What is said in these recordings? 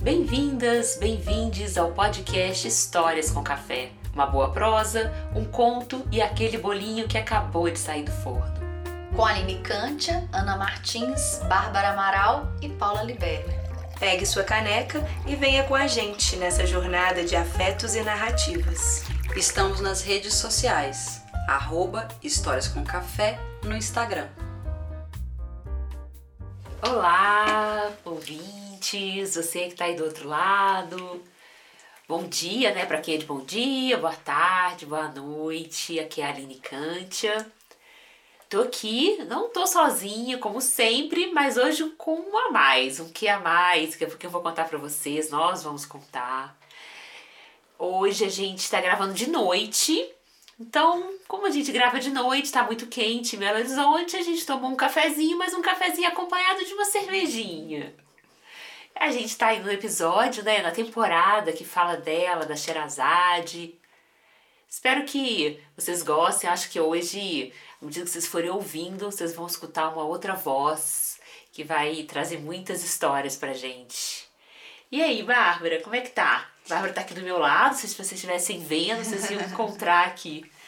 Bem-vindas, bem-vindes ao podcast Histórias com Café. Uma boa prosa, um conto e aquele bolinho que acabou de sair do forno. Com Aline Cantia, Ana Martins, Bárbara Amaral e Paula Libério. Pegue sua caneca e venha com a gente nessa jornada de afetos e narrativas. Estamos nas redes sociais, arroba Histórias com Café no Instagram. Olá, ouvintes, você que está aí do outro lado. Bom dia, né? Para quem é de bom dia, boa tarde, boa noite. Aqui é a Aline Cantia. Tô aqui, não tô sozinha, como sempre, mas hoje com um a mais, um que a mais, que eu vou contar para vocês, nós vamos contar. Hoje a gente está gravando de noite, então, como a gente grava de noite, tá muito quente em Belo Horizonte, a gente tomou um cafezinho, mas um cafezinho acompanhado de uma cervejinha. A gente tá aí no episódio, né, na temporada que fala dela, da Sherazade. Espero que vocês gostem. Acho que hoje, à medida que vocês forem ouvindo, vocês vão escutar uma outra voz que vai trazer muitas histórias pra gente. E aí, Bárbara, como é que tá? Bárbara tá aqui do meu lado, se vocês estivessem vendo, vocês iam encontrar aqui.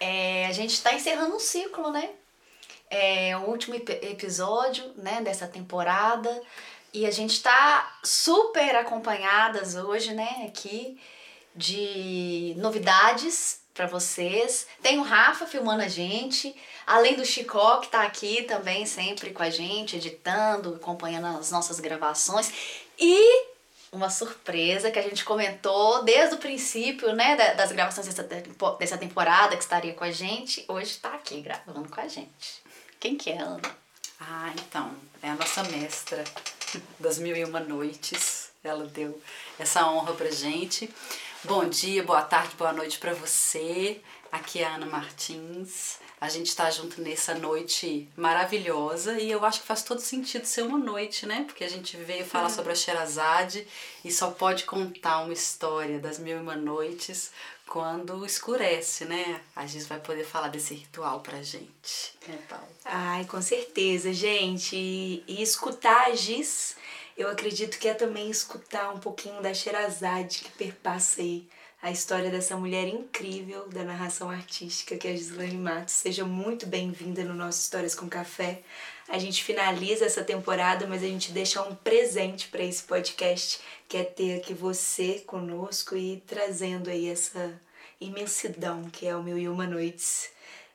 É, a gente está encerrando um ciclo, né? É o último episódio né, dessa temporada e a gente está super acompanhadas hoje, né, aqui de novidades para vocês. Tem o Rafa filmando a gente, além do Chicó que tá aqui também sempre com a gente, editando, acompanhando as nossas gravações. E uma surpresa que a gente comentou desde o princípio, né, das gravações dessa, dessa temporada que estaria com a gente, hoje está aqui gravando com a gente. Quem que é, Ana? Ah, então, é a nossa mestra das mil e uma noites. Ela deu essa honra pra gente. Bom dia, boa tarde, boa noite para você. Aqui é a Ana Martins. A gente está junto nessa noite maravilhosa e eu acho que faz todo sentido ser uma noite, né? Porque a gente veio falar sobre a Sherazade e só pode contar uma história das mil e uma noites quando escurece, né? A gente vai poder falar desse ritual pra gente. É, Paulo? Ai, com certeza, gente. E, escutar a Giz, eu acredito que é também escutar um pouquinho da Sherazade que perpassa aí a história dessa mulher incrível da narração artística que é a Gislaine Matos. Seja muito bem-vinda no nosso Histórias com Café. A gente finaliza essa temporada, mas a gente deixa um presente para esse podcast, que é ter aqui você conosco e trazendo aí essa imensidão que é o Mil e Uma Noites.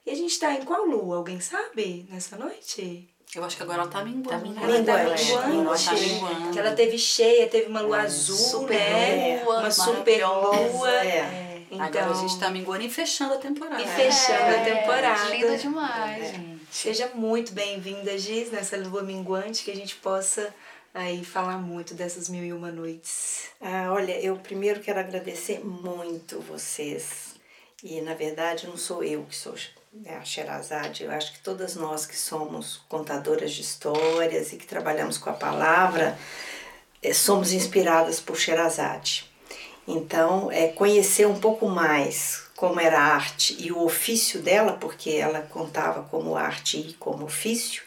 E a gente está em qual lua? Alguém sabe nessa noite? Eu acho que agora ela tá minguando. Tá minguando. Ela tá minguando. Ela tá minguando. Que ela teve cheia, teve uma lua é. azul, super né? Lua, uma super lua. É. Então, agora a gente tá minguando e fechando a temporada. E fechando é. a temporada. Linda demais, é. Seja muito bem-vinda, Giz, nessa lua minguante, que a gente possa aí falar muito dessas mil e uma noites. Ah, olha, eu primeiro quero agradecer muito vocês. E na verdade não sou eu que sou né, a Sherazade, eu acho que todas nós que somos contadoras de histórias e que trabalhamos com a palavra, é, somos inspiradas por Sherazade. Então, é conhecer um pouco mais como era a arte e o ofício dela, porque ela contava como arte e como ofício,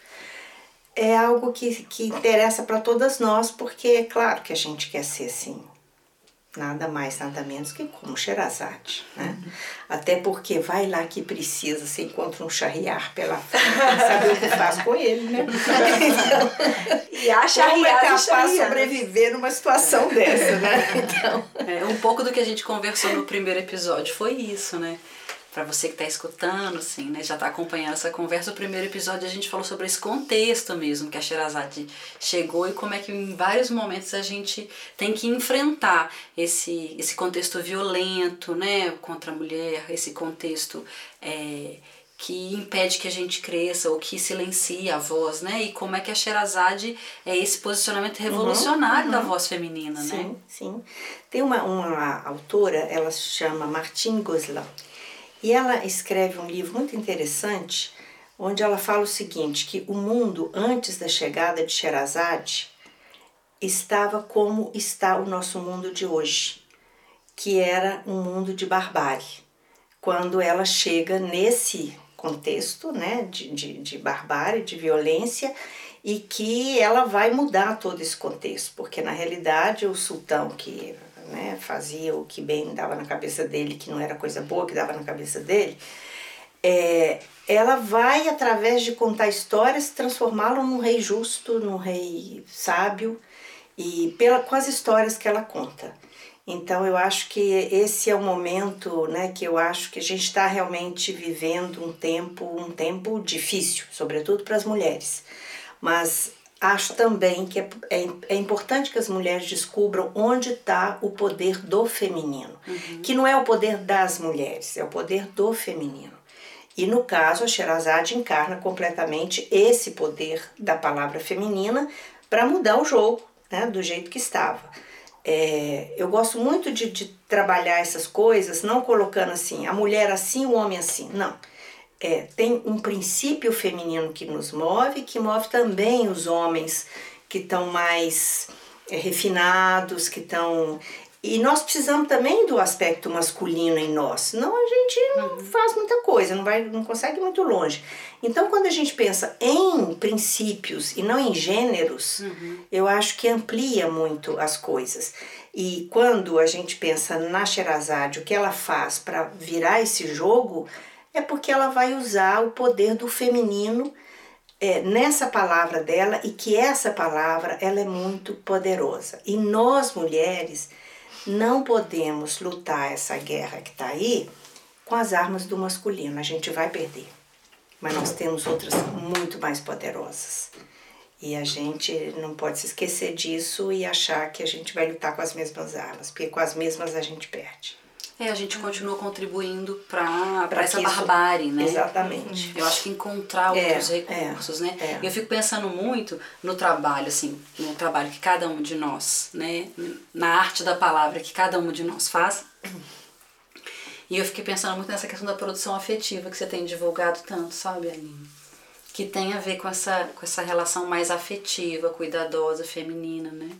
é algo que, que interessa para todas nós, porque é claro que a gente quer ser assim, nada mais, nada menos que como Sherazade, né? Uhum. Até porque vai lá que precisa, você encontra um charriar pela frente, saber o que faz com ele, né? Então, e a charriar é capaz de sobreviver numa situação é. dessa, né? Então... É, um pouco do que a gente conversou no primeiro episódio foi isso, né? Para você que está escutando, assim, né, já está acompanhando essa conversa, o primeiro episódio a gente falou sobre esse contexto mesmo que a Sherazade chegou e como é que em vários momentos a gente tem que enfrentar esse, esse contexto violento, né, contra a mulher, esse contexto é, que impede que a gente cresça ou que silencia a voz, né, e como é que a Sherazade é esse posicionamento uhum, revolucionário uhum, uhum. da voz feminina, sim, né? Sim, sim. Tem uma, uma autora, ela se chama Martine Gosselin, e ela escreve um livro muito interessante, onde ela fala o seguinte, que o mundo antes da chegada de Sherazade estava como está o nosso mundo de hoje, que era um mundo de barbárie. Quando ela chega nesse contexto né, de, de, de barbárie, de violência, e que ela vai mudar todo esse contexto, porque na realidade o sultão que né, fazia o que bem dava na cabeça dele, que não era coisa boa que dava na cabeça dele, é, ela vai, através de contar histórias, transformá-lo num rei justo, num rei sábio, e pela, com as histórias que ela conta. Então eu acho que esse é o momento, né, que eu acho que a gente está realmente vivendo um tempo, um tempo difícil, sobretudo para as mulheres. Mas acho também que é, é, é, importante que as mulheres descubram onde está o poder do feminino, uhum. que não é o poder das mulheres, é o poder do feminino. E no caso, a Sherazade encarna completamente esse poder da palavra feminina para mudar o jogo né, do jeito que estava. É, eu gosto muito de, de, trabalhar essas coisas, não colocando assim, a mulher assim, o homem assim. Não. É, tem um princípio feminino que nos move, que move também os homens que estão mais é, refinados, que estão. E nós precisamos também do aspecto masculino em nós, senão a gente não uhum. faz muita coisa, não, vai, não consegue ir muito longe. Então, quando a gente pensa em princípios e não em gêneros, uhum. eu acho que amplia muito as coisas. E quando a gente pensa na Sherazade, o que ela faz para virar esse jogo, é porque ela vai usar o poder do feminino é, nessa palavra dela e que essa palavra ela é muito poderosa. E nós mulheres não podemos lutar essa guerra que está aí com as armas do masculino, a gente vai perder mas nós temos outras muito mais poderosas. E a gente não pode se esquecer disso e achar que a gente vai lutar com as mesmas armas, porque com as mesmas a gente perde. É, a gente continua contribuindo para essa isso, barbárie, né? Exatamente. Eu acho que encontrar é, outros recursos, é, né? É. Eu fico pensando muito no trabalho, assim, no trabalho que cada um de nós, né? Na arte da palavra que cada um de nós faz e eu fiquei pensando muito nessa questão da produção afetiva que você tem divulgado tanto, sabe, Aline? Que tem a ver com essa, com essa relação mais afetiva, cuidadosa, feminina, né?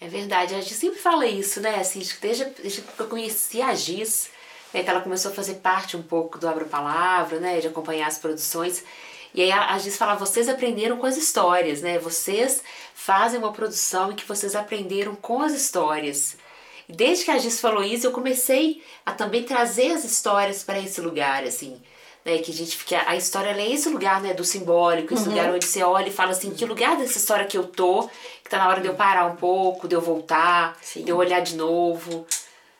É verdade, a gente sempre fala isso, né? Assim, desde, que eu conheci a Giz, né, que ela começou a fazer parte um pouco do Abra Palavra, né? De acompanhar as produções. E aí a Giz fala, vocês aprenderam com as histórias, né? Vocês fazem uma produção em que vocês aprenderam com as histórias. Desde que a Gis falou isso, eu comecei a também trazer as histórias para esse lugar, assim. Né, que a gente fica. A história é esse lugar né, do simbólico, esse uhum. lugar onde você olha e fala assim: que lugar dessa história que eu tô, que tá na hora de eu parar um pouco, de eu voltar, Sim. de eu olhar de novo.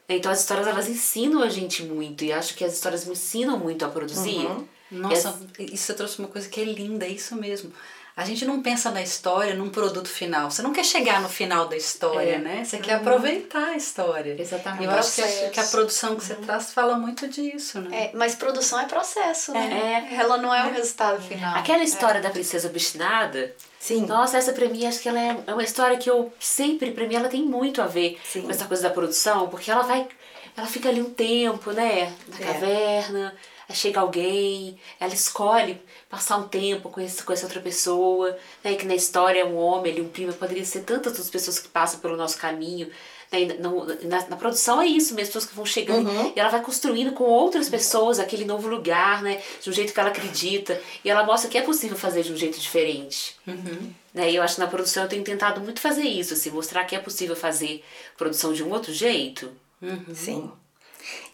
Então as histórias elas ensinam a gente muito e acho que as histórias me ensinam muito a produzir. Uhum. Nossa, as... isso você trouxe uma coisa que é linda, é isso mesmo. A gente não pensa na história num produto final. Você não quer chegar no final da história, é. né? Você uhum. quer aproveitar a história. Exatamente. Eu acho que a, que a produção que você uhum. traz fala muito disso, né? É, mas produção é processo, né? É. Ela não é, o resultado final. Aquela história da princesa obstinada. Sim. Nossa, essa pra mim acho que ela é, é uma história que eu sempre, pra mim, ela tem muito a ver Sim. com essa coisa da produção, porque ela vai. Ela fica ali um tempo, né? Na é. caverna chega alguém, ela escolhe passar um tempo com, esse, com essa outra pessoa, né? Que na história é um homem, ele um primo, poderia ser tantas outras pessoas que passam pelo nosso caminho. Né? Na, na, na, produção é isso mesmo, pessoas que vão chegando uhum. e ela vai construindo com outras pessoas aquele novo lugar, né? De um jeito que ela acredita. E ela mostra que é possível fazer de um jeito diferente. Uhum. Né? E eu acho que na produção eu tenho tentado muito fazer isso, assim, mostrar que é possível fazer produção de um outro jeito. Uhum. Sim.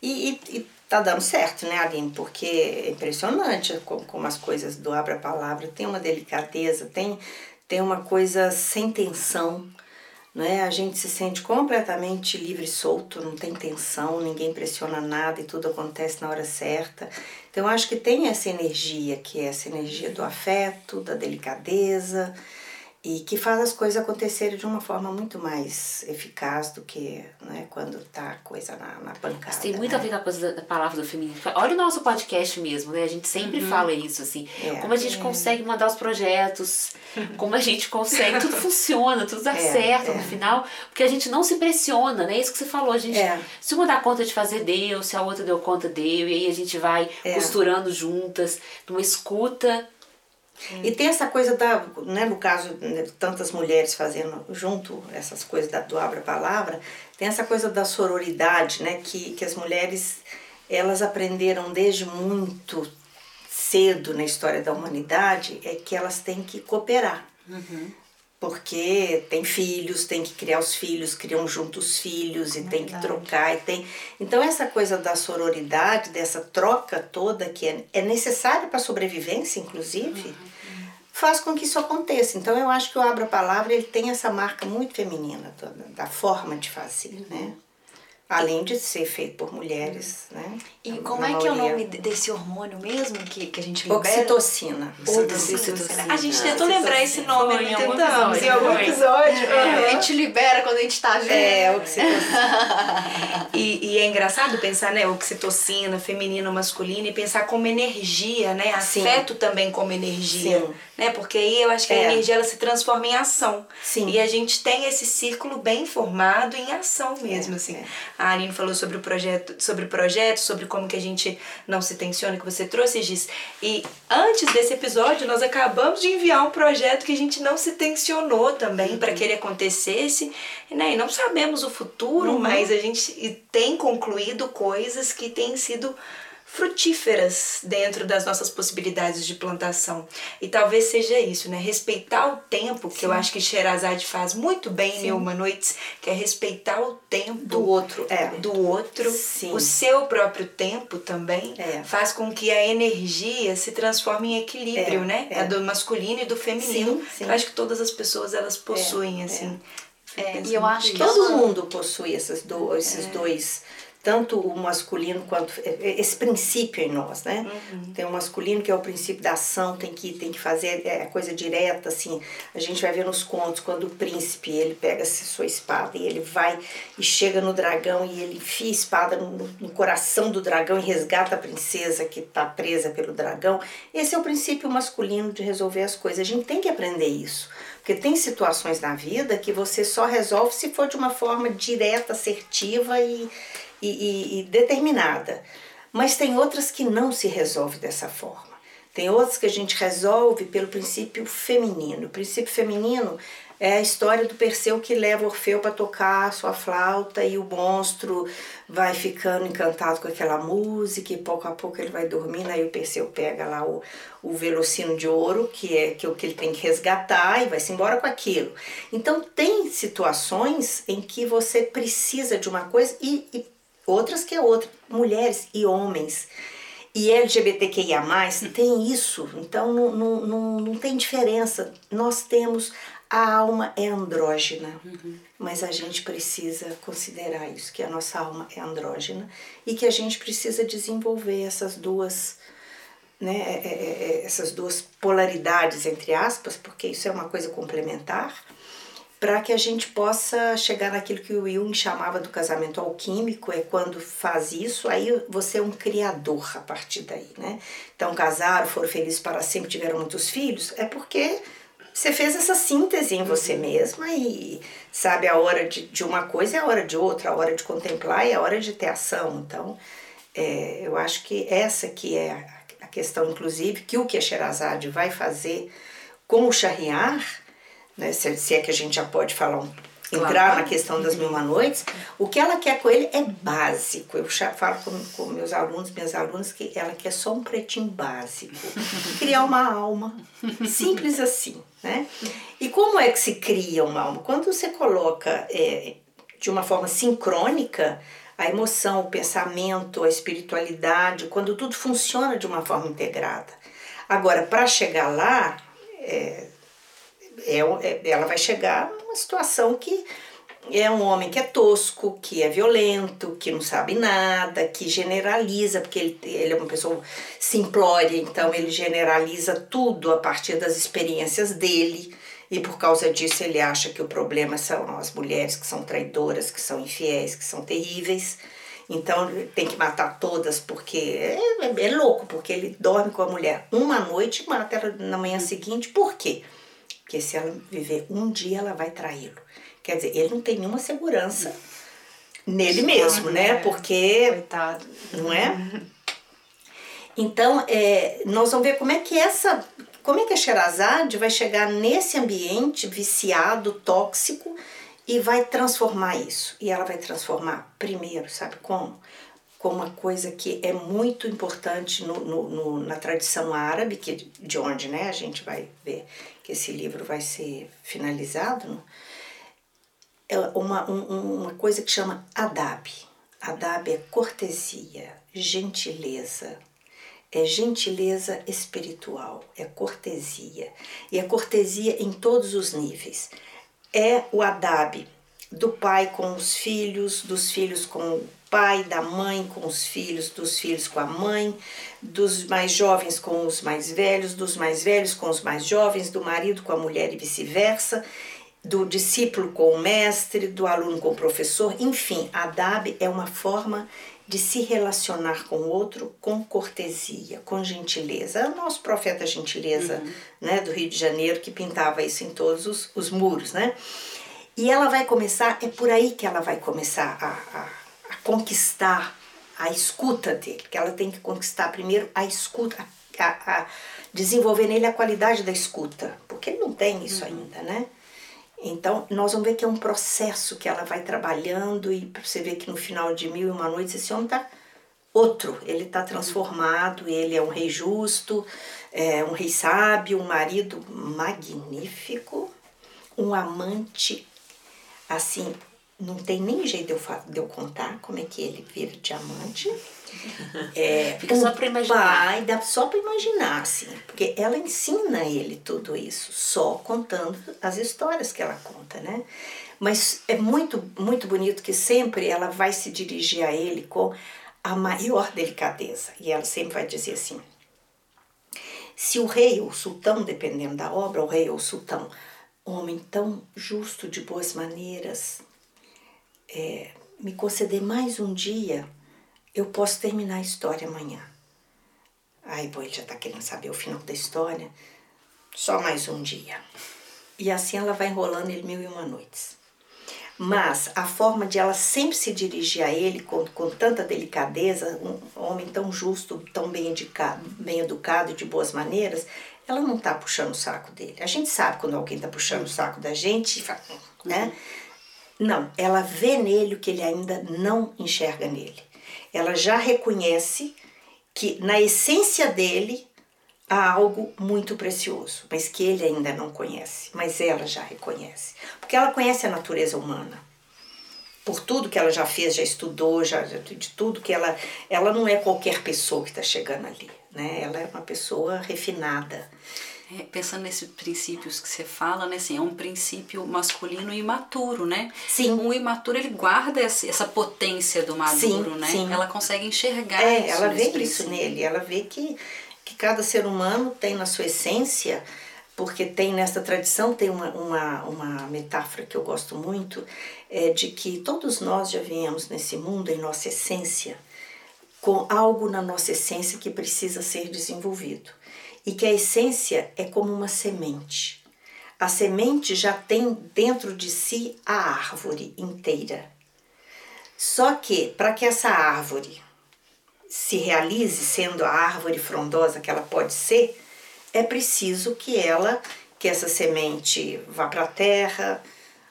E, e, e tá dando certo, né, Aline? Porque é impressionante como, como as coisas do Abra Palavra tem uma delicadeza, tem, tem uma coisa sem tensão, né? A gente se sente completamente livre e solto, não tem tensão, ninguém pressiona nada e tudo acontece na hora certa. Então, eu acho que tem essa energia, que é essa energia do afeto, da delicadeza, e que faz as coisas acontecerem de uma forma muito mais eficaz do que né, quando tá a coisa na, na pancada. Mas tem muito né? a ver com a coisa da, palavra do feminino. Olha o nosso podcast mesmo, né? A gente sempre uhum. fala isso, assim. É, como a gente é. consegue mandar os projetos, como a gente consegue, tudo funciona, tudo dá é, certo no é. final, porque a gente não se pressiona, né? É isso que você falou, a gente, é. se uma dá conta de fazer, deu, se a outra deu conta, deu, e aí a gente vai costurando juntas, numa escuta e tem essa coisa da, né, no caso, né, tantas mulheres fazendo junto essas coisas da, do Abra Palavra, tem essa coisa da sororidade, né, que, que as mulheres, elas aprenderam desde muito cedo na história da humanidade é que elas têm que cooperar. Porque tem filhos, tem que criar os filhos, criam juntos os filhos e tem que trocar e tem. Então essa coisa da sororidade, dessa troca toda que é, é necessária para a sobrevivência, inclusive, faz com que isso aconteça. Então eu acho que o Abra Palavra ele tem essa marca muito feminina da, da forma de fazer, né? Além de ser feito por mulheres, né? E Na como é que é o maioria. nome desse hormônio mesmo que, que a gente libera? Oxitocina. Oxitocina. A gente tentou lembrar esse nome, Foi em algum tentamos? episódio, Em algum episódio. É, a gente libera quando a gente tá junto. É, oxitocina. E, e é engraçado pensar, né, oxitocina, feminino, masculino, e pensar como energia, né? Sim. Afeto também como energia. Sim. Né? Porque aí eu acho que É. a energia ela se transforma em ação. Sim. E a gente tem esse círculo bem formado em ação mesmo, É, assim. A Aline falou sobre o projeto, sobre o projeto, sobre como que a gente não se tensiona, que você trouxe, Giz. E antes desse episódio, nós acabamos de enviar um projeto que a gente não se tensionou também Uhum. para que ele acontecesse, né? E não sabemos o futuro, Uhum. mas a gente tem concluído coisas que têm sido frutíferas dentro das nossas possibilidades de plantação. E talvez seja isso, né? Respeitar o tempo, que eu acho que Sherazade faz muito bem em Mil Uma Noites, que é respeitar o tempo Do outro, é. do outro, Sim. o seu próprio tempo também É. faz com que a energia se transforme em equilíbrio, É, né? é. A do masculino e do feminino. Sim, sim. Eu acho que todas as pessoas elas possuem é. assim. É, Penso e eu acho que. Todo mundo possui esses, do, esses dois, tanto o masculino quanto esse princípio em nós, né? Tem o masculino que é o princípio da ação, tem que tem que fazer é, coisa direta, assim. A gente vai ver nos contos quando o príncipe ele pega sua espada e ele vai e chega no dragão e ele enfia a espada no, no coração do dragão e resgata a princesa que está presa pelo dragão. Esse é o princípio masculino de resolver as coisas. A gente tem que aprender isso. Porque tem situações na vida que você só resolve se for de uma forma direta, assertiva e, e, e- e determinada. Mas tem outras que não se resolve dessa forma. Tem outras que a gente resolve pelo princípio feminino. O princípio feminino é a história do Perseu que leva Orfeu para tocar sua flauta e o monstro vai ficando encantado com aquela música e pouco a pouco ele vai dormindo, aí o Perseu pega lá o, o velocino de ouro, que é, que o que ele tem que resgatar e vai-se embora com aquilo. Então tem situações em que você precisa de uma coisa e, e outras que é outra. Mulheres e homens. E LGBTQIA, tem isso, então não, não, não, não tem diferença. Nós temos. A alma é andrógena, mas a gente precisa considerar isso, que a nossa alma é andrógena e que a gente precisa desenvolver essas duas, né, é- é- é- essas duas polaridades, entre aspas, porque isso é uma coisa complementar, para que a gente possa chegar naquilo que o Jung chamava do casamento alquímico, é quando faz isso, aí você é um criador a partir daí, né? Então casaram, foram felizes para sempre, tiveram muitos filhos, é porque você fez essa síntese em você mesma e sabe a hora de, de uma coisa é a hora de outra, a hora de contemplar é a hora de ter ação. Então, é, eu acho que essa que é a- questão, inclusive, que o que a Sherazade vai fazer com o Shahriar, né, se, se é que a gente já pode falar um, entrar na questão das mil uma noites, o que ela quer com ele é básico. Eu já falo com, com meus alunos, minhas alunas, que ela quer só um pretinho básico. Criar uma alma. Simples assim, né? E como é que se cria uma alma? Quando você coloca é, de uma forma sincrônica a emoção, o pensamento, a espiritualidade, quando tudo funciona de uma forma integrada. Agora, para chegar lá, é, é, é- ela vai chegar numa situação que é um homem que é tosco, que é violento, que não sabe nada, que generaliza, porque ele, ele é uma pessoa simplória, então ele generaliza tudo a partir das experiências dele. E por causa disso ele acha que o problema são as mulheres que são traidoras, que são infiéis, que são terríveis. Então tem que matar todas porque é, é- é louco, porque ele dorme com a mulher uma noite e mata ela na manhã seguinte. Por quê? Porque se ela viver um dia, ela vai traí-lo. Quer dizer, ele não tem nenhuma segurança nele mesmo, né? Porque Coitado. não é? Então, é, nós vamos ver como é que essa, como é que a Sherazade vai chegar nesse ambiente viciado, tóxico e vai transformar isso. E ela vai transformar primeiro, sabe como? com uma coisa que é muito importante no, no, no, na tradição árabe, que de onde né, a gente vai ver que esse livro vai ser finalizado, né? é uma, um, uma coisa que chama adab. Adab é cortesia, gentileza, é gentileza espiritual, é cortesia. E é cortesia em todos os níveis. É o adab do pai com os filhos, dos filhos com pai, da mãe com os filhos, dos filhos com a mãe, dos mais jovens com os mais velhos, dos mais velhos com os mais jovens, do marido com a mulher e vice-versa, do discípulo com o mestre, do aluno com o professor, enfim, a DAB é uma forma de se relacionar com o outro com cortesia, com gentileza. É o nosso profeta gentileza, uhum. né, do Rio de Janeiro, que pintava isso em todos os, os muros, né? E ela vai começar, é por aí que ela vai começar a, a conquistar a escuta dele, que ela tem que conquistar primeiro a escuta, a, a desenvolver nele a qualidade da escuta, porque ele não tem isso uhum. ainda, né? Então, nós vamos ver que é um processo que ela vai trabalhando e você vê que no final de Mil e Uma Noites esse homem está outro, ele está transformado, ele é um rei justo, é um rei sábio, um marido magnífico, um amante, assim, não tem nem jeito de eu, de eu contar como é que ele vira diamante. É, Fica só para imaginar. Pai, dá só para imaginar, assim, porque ela ensina ele tudo isso, só contando as histórias que ela conta, né? Mas é muito, muito bonito que sempre ela vai se dirigir a ele com a maior delicadeza. E ela sempre vai dizer assim: se o rei ou o sultão, dependendo da obra, o rei ou o sultão, homem tão justo, de boas maneiras, é, me conceder mais um dia, eu posso terminar a história amanhã. Ai, bom, ele já está querendo saber o final da história. Só mais um dia. E assim ela vai enrolando ele mil e uma noites. Mas a forma de ela sempre se dirigir a ele com, com tanta delicadeza, um homem tão justo, tão bem educado, bem educado e de boas maneiras, ela não está puxando o saco dele. A gente sabe quando alguém está puxando o saco da gente, né? Não, ela vê nele o que ele ainda não enxerga nele. Ela já reconhece que na essência dele há algo muito precioso, mas que ele ainda não conhece, mas ela já reconhece, porque ela conhece a natureza humana. Por tudo que ela já fez, já estudou, já de tudo que ela, ela não é qualquer pessoa que está chegando ali, né? Ela é uma pessoa refinada. É, pensando nesses princípios que você fala, né, assim, é um princípio masculino imaturo, né? Sim. O imaturo ele guarda essa potência do maduro, sim, né? Sim. Ela consegue enxergar é, isso. ela vê princípio. isso nele, ela vê que, que cada ser humano tem na sua essência, porque tem nessa tradição, tem uma, uma, uma metáfora que eu gosto muito, é de que todos nós já viemos nesse mundo em nossa essência, com algo na nossa essência que precisa ser desenvolvido e que a essência é como uma semente. A semente já tem dentro de si a árvore inteira. Só que para que essa árvore se realize sendo a árvore frondosa que ela pode ser, é preciso que ela, que essa semente vá para a terra,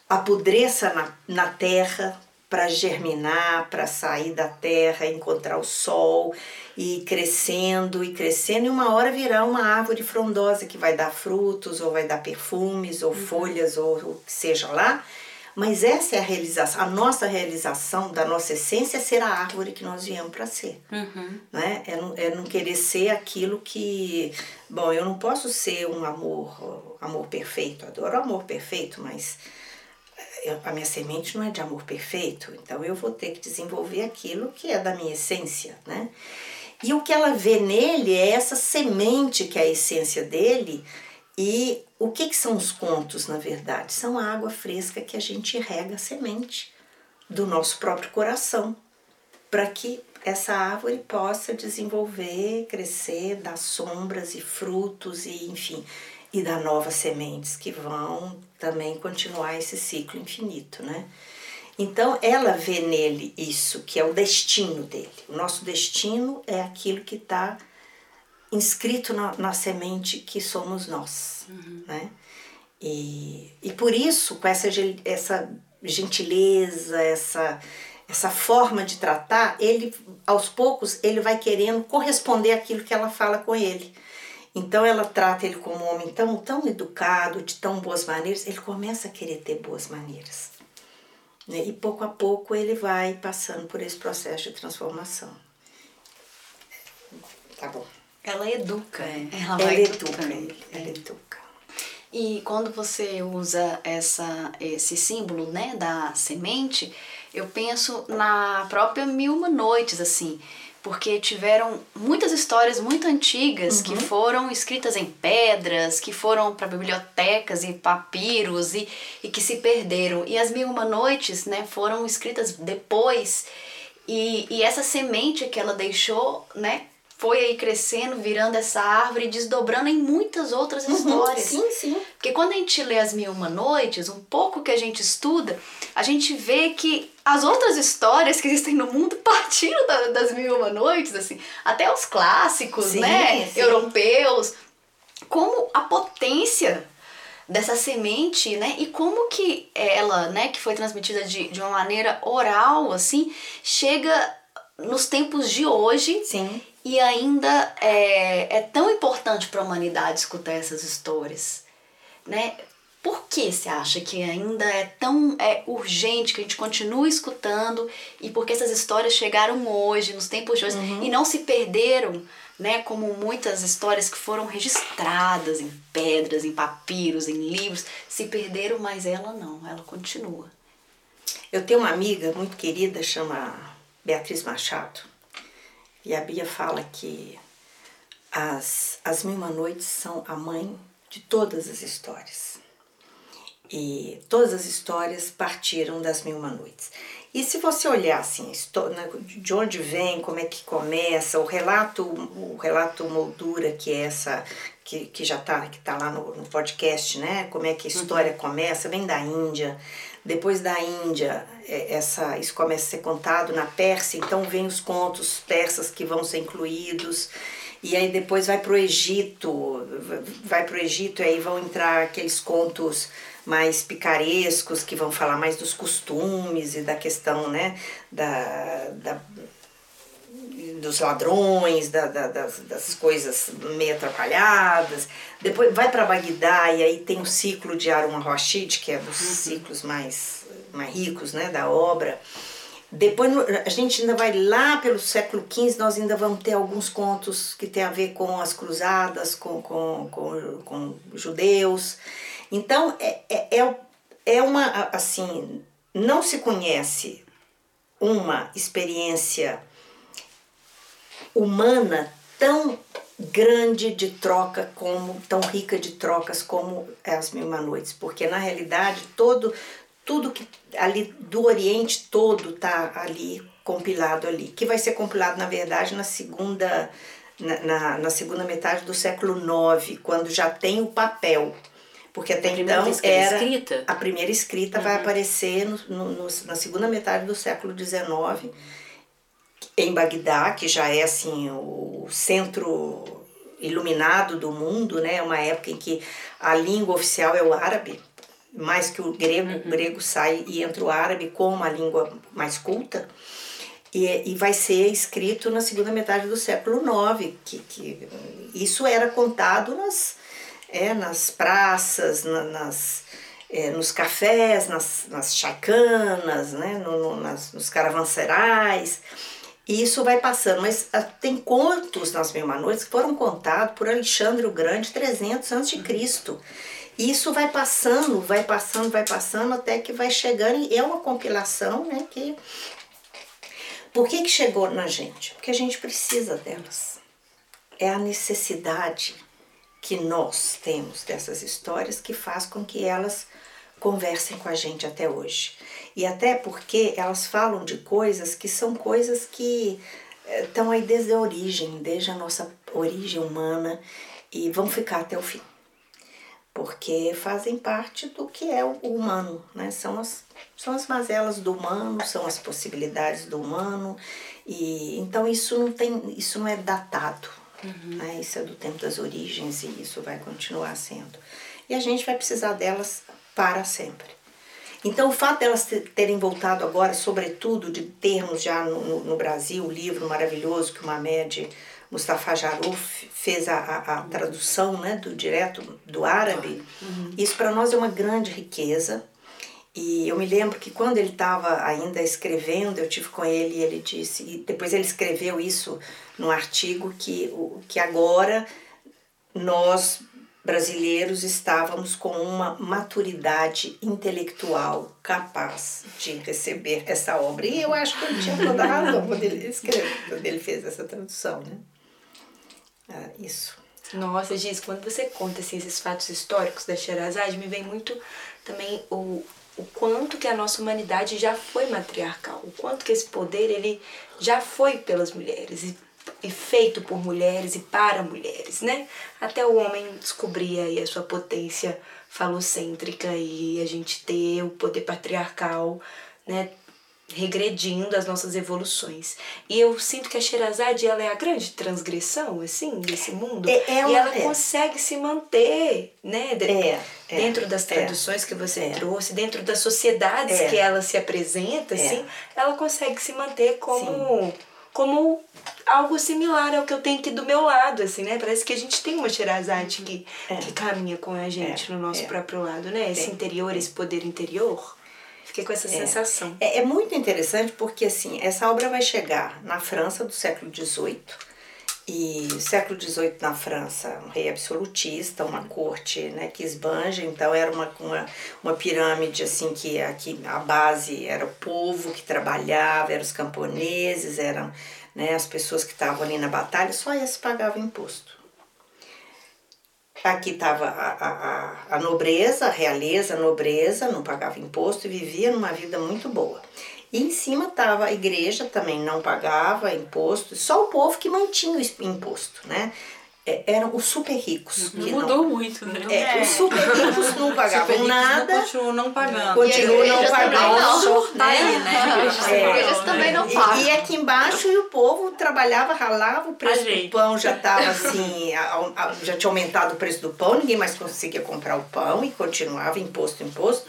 apodreça na, na terra, para germinar, para sair da terra, encontrar o sol e ir crescendo e crescendo e uma hora virar uma árvore frondosa que vai dar frutos ou vai dar perfumes ou uhum. folhas ou o que seja lá. Mas essa é a realização, a nossa realização da nossa essência é ser a árvore que nós viemos para ser. Uhum. Né? É, não, é não querer ser aquilo que. Bom, eu não posso ser um amor, amor perfeito, adoro amor perfeito, mas a minha semente não é de amor perfeito, então eu vou ter que desenvolver aquilo que é da minha essência, né? E o que ela vê nele é essa semente que é a essência dele. E o que, que são os contos, na verdade? São a água fresca que a gente rega a semente do nosso próprio coração, para que essa árvore possa desenvolver, crescer, dar sombras e frutos e enfim, e dar novas sementes que vão também continuar esse ciclo infinito, né? Então ela vê nele isso, que é o destino dele. O nosso destino é aquilo que está inscrito na, na, semente que somos nós, uhum. né? E, e por isso, com essa, essa gentileza, essa, essa forma de tratar, ele aos poucos ele vai querendo corresponder àquilo que ela fala com ele. Então ela trata ele como um homem tão, tão educado, de tão boas maneiras, ele começa a querer ter boas maneiras. Né? E pouco a pouco ele vai passando por esse processo de transformação. Tá bom. Ela educa. É. Ela Ela vai educa ele, ela educa. E quando você usa essa, esse símbolo né, da semente, eu penso na própria Mil Uma Noites, assim, porque tiveram muitas histórias muito antigas que foram escritas em pedras, que foram para bibliotecas e papiros e, e que se perderam. E as Mil Uma Noites né, foram escritas depois. E, e essa semente que ela deixou, né, foi aí crescendo, virando essa árvore, e desdobrando em muitas outras histórias. Uhum, Sim, sim. Porque quando a gente lê as Mil Uma Noites, um pouco que a gente estuda, a gente vê que as outras histórias que existem no mundo partiram da- das Mil e Uma Noites, assim, até os clássicos, Sim, né, sim. europeus, como a potência dessa semente, né, e como que ela, né, que foi transmitida de, de uma maneira oral, assim, chega nos tempos de hoje Sim. e ainda é, é tão importante para a humanidade escutar essas histórias, né? Por que você acha que ainda é tão é, urgente que a gente continue escutando e por que essas histórias chegaram hoje, nos tempos de hoje, e não se perderam, né? Como muitas histórias que foram registradas em pedras, em papiros, em livros, se perderam, mas ela não, ela continua. Eu tenho uma amiga muito querida, chama Beatriz Machado. E a Bia fala que as, as Mil Noites são a mãe de todas as histórias. E todas as histórias partiram das Mil Uma Noites. E se você olhar assim, né, de onde vem, como é que começa, o relato, o relato moldura, que é essa, que, que já está que tá lá no, no podcast, né? Como é que a história começa, vem da Índia. Depois da Índia, é, essa, isso começa a ser contado na Pérsia, então vem os contos persas que vão ser incluídos. E aí depois vai para o Egito, vai para o Egito e aí vão entrar aqueles contos mais picarescos que vão falar mais dos costumes e da questão, né, da, da dos ladrões, da, da- das, das coisas meio atrapalhadas. Depois vai para Bagdá e aí tem o ciclo de Harun al-Rashid, que é dos ciclos mais, mais ricos né, da obra. Depois a gente ainda vai lá pelo século XV, nós ainda vamos ter alguns contos que tem a ver com as cruzadas, com, com, com, com judeus. Então é, é, é, é uma, assim, não se conhece uma experiência humana tão grande de troca como tão rica de trocas como as mil noites porque na realidade todo tudo que ali do Oriente todo tá ali compilado ali que vai ser compilado na verdade na segunda na, na, na segunda metade do século IX quando já tem o papel porque até então era escrita? a primeira escrita vai aparecer no, no- no- na segunda metade do século XIX em Bagdá, que já é assim o centro iluminado do mundo, né? Uma época em que a língua oficial é o árabe, mais que o grego, o grego sai e entra o árabe como uma língua mais culta. E, e vai ser escrito na segunda metade do século IX, que, que isso era contado nas, é, nas praças, na- nas, é, nos cafés, nas, nas chaicanas, né, no, no- nas, nos caravanserais. E isso vai passando, mas ah, tem contos nas Mil Uma Noites que foram contados por Alexandre o Grande 300 a.C. E isso vai passando, vai passando, vai passando, até que vai chegando, e é uma compilação, né, que... Por que que chegou na gente? Porque a gente precisa delas. É a necessidade que nós temos dessas histórias que faz com que elas conversem com a gente até hoje. E até porque elas falam de coisas que são coisas que eh, estão aí desde a origem, desde a nossa origem humana e vão ficar até o fim. Porque fazem parte do que é o humano, né? São as, são as mazelas do humano, são as possibilidades do humano. E então isso não tem, isso não é datado. Né? Isso é do tempo das origens e isso vai continuar sendo. E a gente vai precisar delas para sempre. Então, o fato delas terem voltado agora, sobretudo de termos já no, no, no Brasil o livro maravilhoso que o Mamed Mustafa Jaruf fez a, a, a, tradução né, do direto do árabe, uhum. isso para nós é uma grande riqueza. E eu me lembro que quando ele estava ainda escrevendo, eu tive com ele e ele disse, e depois ele escreveu isso no artigo, que, que agora nós brasileiros estávamos com uma maturidade intelectual capaz de receber essa obra. E eu acho que ele tinha toda a razão quando ele escreveu, quando ele fez essa tradução, né? Ah, isso. Nossa, Giz, quando você conta assim, esses fatos históricos da Sherazade, me vem muito também o, o quanto que a nossa humanidade já foi matriarcal, o quanto que esse poder ele já foi pelas mulheres e e feito por mulheres e para mulheres, né? Até o homem descobrir aí a sua potência falocêntrica e a gente ter o poder patriarcal, né? Regredindo as nossas evoluções. E eu sinto que a Sherazade ela é a grande transgressão assim desse mundo é, ela e ela é. consegue se manter, né, de, é, é dentro das é. traduções que você trouxe, dentro das sociedades É. que ela se apresenta, assim, ela consegue se manter como como algo similar ao que eu tenho aqui do meu lado, assim, né? Parece que a gente tem uma Sherazade que, É. que caminha com a gente É, no nosso é. próprio lado, né? Esse interior, esse poder interior. Fiquei com essa sensação. É, é muito interessante porque assim essa obra vai chegar na França do século XVIII e século XVIII na França um rei absolutista uma corte né que esbanja. Então era uma, uma, uma pirâmide assim que aqui a base era o povo que trabalhava eram os camponeses eram né as pessoas que estavam ali na batalha só esses pagavam imposto Aqui estava a, a, a, nobreza, a realeza, a nobreza, não pagava imposto e vivia numa vida muito boa. E em cima estava a igreja, também não pagava imposto, só o povo que mantinha o imposto, né? É, Eram os super ricos. que não- Mudou muito, né? é, Os super ricos não pagavam Super ricos nada, Continuam não pagando. continuam E não pagando. não. Tá aí, né? As igrejas também não E, pagam. e aqui embaixo e o povo trabalhava, ralava, o preço do pão já estava assim, a- a- já tinha aumentado o preço do pão, ninguém mais conseguia comprar o pão e continuava imposto, imposto.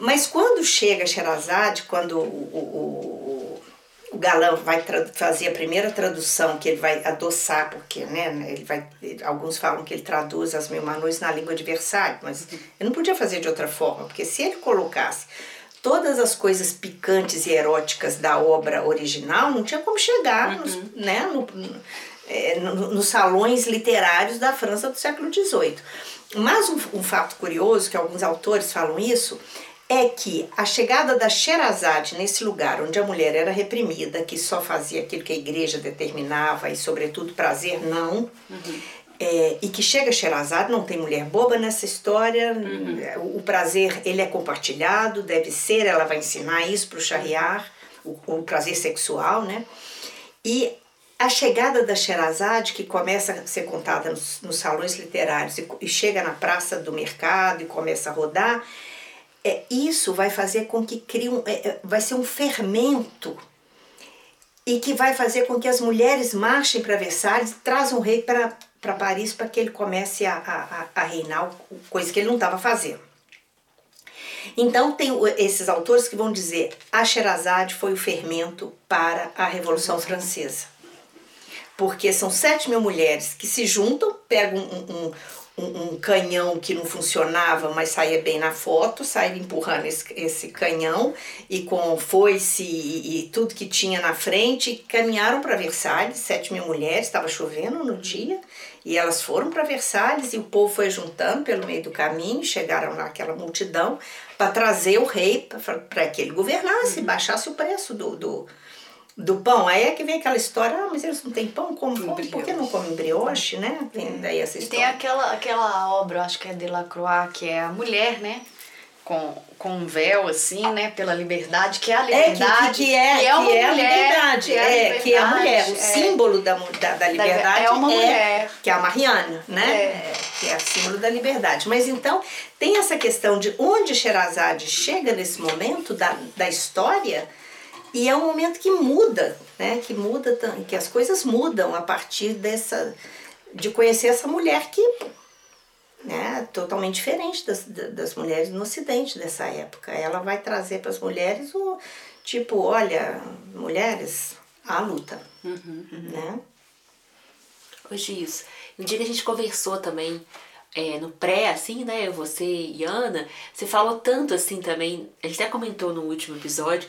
Mas quando chega Sherazade, quando o, o, o, galã vai fazer a primeira tradução, que ele vai adoçar, porque né, ele vai, alguns falam que ele traduz as mil manões na língua de Versalhes, mas ele não podia fazer de outra forma, porque se ele colocasse todas as coisas picantes e eróticas da obra original, não tinha como chegar nos, né, no, no- é, no- nos salões literários da França do século XVIII. Mas um, um fato curioso, que alguns autores falam isso, é que a chegada da Sherazade nesse lugar onde a mulher era reprimida, que só fazia aquilo que a igreja determinava e, sobretudo, prazer não, é, e que chega Sherazade, não tem mulher boba nessa história, o, o prazer ele é compartilhado, deve ser, ela vai ensinar isso para o Shahriar, o, o prazer sexual, né? E a chegada da Sherazade, que começa a ser contada nos, nos salões literários e, e chega na praça do mercado e começa a rodar, é, isso vai fazer com que crie um, é, é, vai ser um fermento e que vai fazer com que as mulheres marchem para Versalhes trazam o rei para Paris para que ele comece a, a, a- reinar, coisa que ele não estava fazendo. Então tem esses autores que vão dizer a Sherazade foi o fermento para a Revolução Francesa. Porque são sete mil mulheres que se juntam, pegam um, um, um, um canhão que não funcionava, mas saía bem na foto, saíram empurrando esse, esse canhão e com foice e, e tudo que tinha na frente, caminharam para Versalhes, sete mil mulheres, estava chovendo no dia, e elas foram para Versalhes e o povo foi juntando pelo meio do caminho, chegaram lá aquela multidão para trazer o rei para que ele governasse, baixasse o preço do, do, do pão. Aí é que vem aquela história, ah, mas eles não têm pão, como come? Por que não comem brioche, né? Tem daí essa E história. tem aquela, aquela obra, acho que é Delacroix, que é a mulher, né? Com, com um véu, assim, né? Pela liberdade, que é a É, que, liberdade. que, é, que é uma que é a mulher, liberdade. que é a é, que é a mulher. O liberdade, é. símbolo da, da, da liberdade é uma mulher. que é a Mariana, né? É. É, que é o símbolo da liberdade. Mas então, tem essa questão de onde Sherazade chega nesse momento da, da história, e é um momento que muda, né? Que muda, que as coisas mudam a partir dessa. de conhecer essa mulher que né, totalmente diferente das, das mulheres no Ocidente dessa época. Ela vai trazer para as mulheres o tipo, olha, mulheres, a luta, Uhum. né? Hoje isso. Um dia que a gente conversou também é, no pré, assim, né? Você e Ana, você falou tanto assim também, a gente até comentou no último episódio,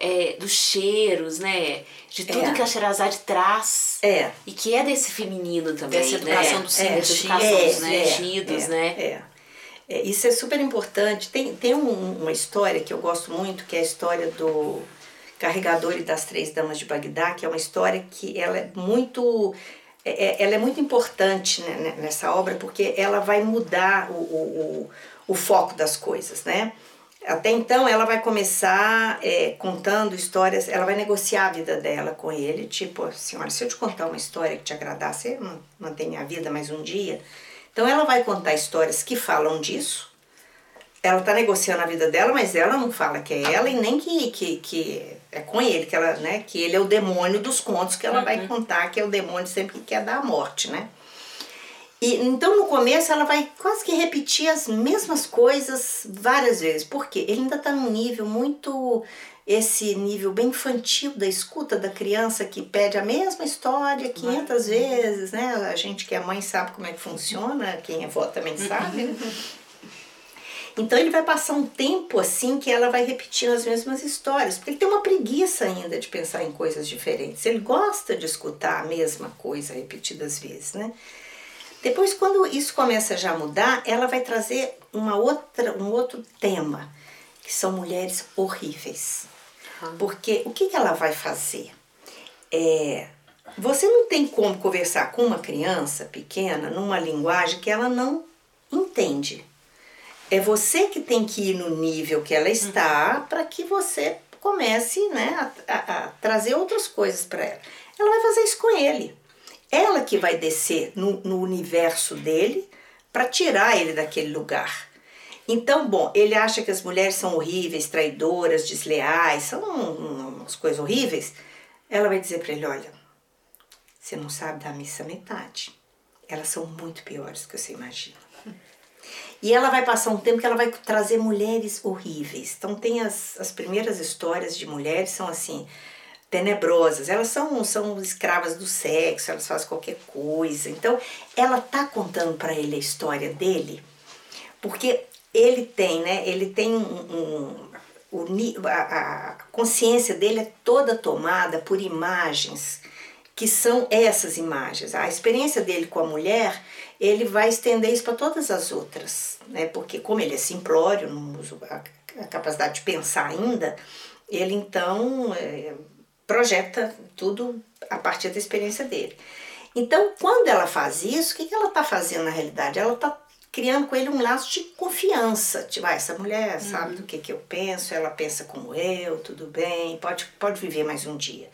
é, dos cheiros, né? De tudo É. que a Sherazade traz. É. E que é desse feminino também. Dessa educação né? dos é, sentidos, educação dos né? sentidos, é, né? É. É, isso é super importante. Tem, tem um- uma história que eu gosto muito, que é a história do Carregador e das Três Damas de Bagdá, que é uma história que ela é muito, é- é- ela é muito importante né, né, nessa obra, porque ela vai mudar o, o, o, o foco das coisas, né? Até então ela vai começar é, contando histórias, ela vai negociar a vida dela com ele, tipo assim, olha, se eu te contar uma história que te agradar, você man- mantém a vida mais um dia. Então ela vai contar histórias que falam disso. Ela tá negociando a vida dela, mas ela não fala que é ela e nem que, que, que é com ele, que ela, né, que ele é o demônio dos contos que ela vai contar, que é o demônio sempre que quer dar a morte, né? E então no começo ela vai quase que repetir as mesmas coisas várias vezes. Por quê? Ele ainda está num nível muito esse nível bem infantil da escuta da criança que pede a mesma história 500 vezes, né? A gente que é mãe sabe como é que funciona, quem é vó também sabe. né? Então ele vai passar um tempo assim que ela vai repetindo as mesmas histórias, porque ele tem uma preguiça ainda de pensar em coisas diferentes. Ele gosta de escutar a mesma coisa repetidas vezes, né? Depois, quando isso começa já a mudar, ela vai trazer uma outra, um outro tema, que são mulheres horríveis. Porque o que, que ela vai fazer? É, você não tem como conversar com uma criança pequena numa linguagem que ela não entende. É você que tem que ir no nível que ela está para que você comece né, a, a- a trazer outras coisas para ela. Ela vai fazer isso com ele. Ela que vai descer no, no universo dele para tirar ele daquele lugar. Então, bom, ele acha que as mulheres são horríveis, traidoras, desleais, são um- umas coisas horríveis. Ela vai dizer para ele: olha, você não sabe da missa metade. Elas são muito piores do que você imagina. E ela vai passar um tempo que ela vai trazer mulheres horríveis. Então tem as, as primeiras histórias de mulheres são assim tenebrosas. Elas são são escravas do sexo, elas fazem qualquer coisa. Então ela tá contando para ele a história dele, porque ele tem, né? Ele tem um, um a, a consciência dele é toda tomada por imagens que são essas imagens. A experiência dele com a mulher, ele vai estender isso para todas as outras, né? Porque como ele é simplório, não usa a, a capacidade de pensar ainda, ele então é, projeta tudo a partir da experiência dele. Então, quando ela faz isso, o que, ela está fazendo na realidade? Ela está criando com ele um laço de confiança. Tipo, ah, essa mulher sabe do que, que eu penso, ela pensa como eu, tudo bem, pode, pode viver mais um dia.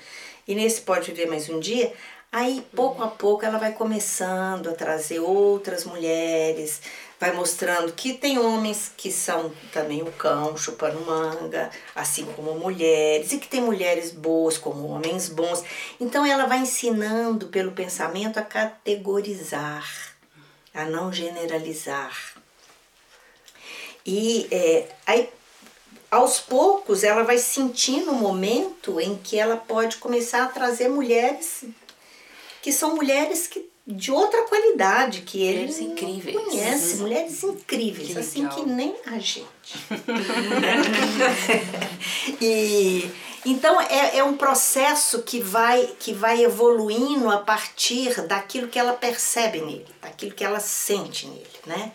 E nesse pode viver mais um dia, aí pouco a pouco ela vai começando a trazer outras mulheres, vai mostrando que tem homens que são também o cão chupando manga, assim como mulheres, e que tem mulheres boas como homens bons. Então ela vai ensinando pelo pensamento a categorizar, a não generalizar. E é, aí aos poucos ela vai sentindo o momento em que ela pode começar a trazer mulheres que são mulheres que de outra qualidade que ele Mulheres incríveis. conhece, mulheres incríveis, Que assim legal. que nem a gente. e então é, é um processo que vai que vai evoluindo a partir daquilo que ela percebe nele, daquilo que ela sente nele, né?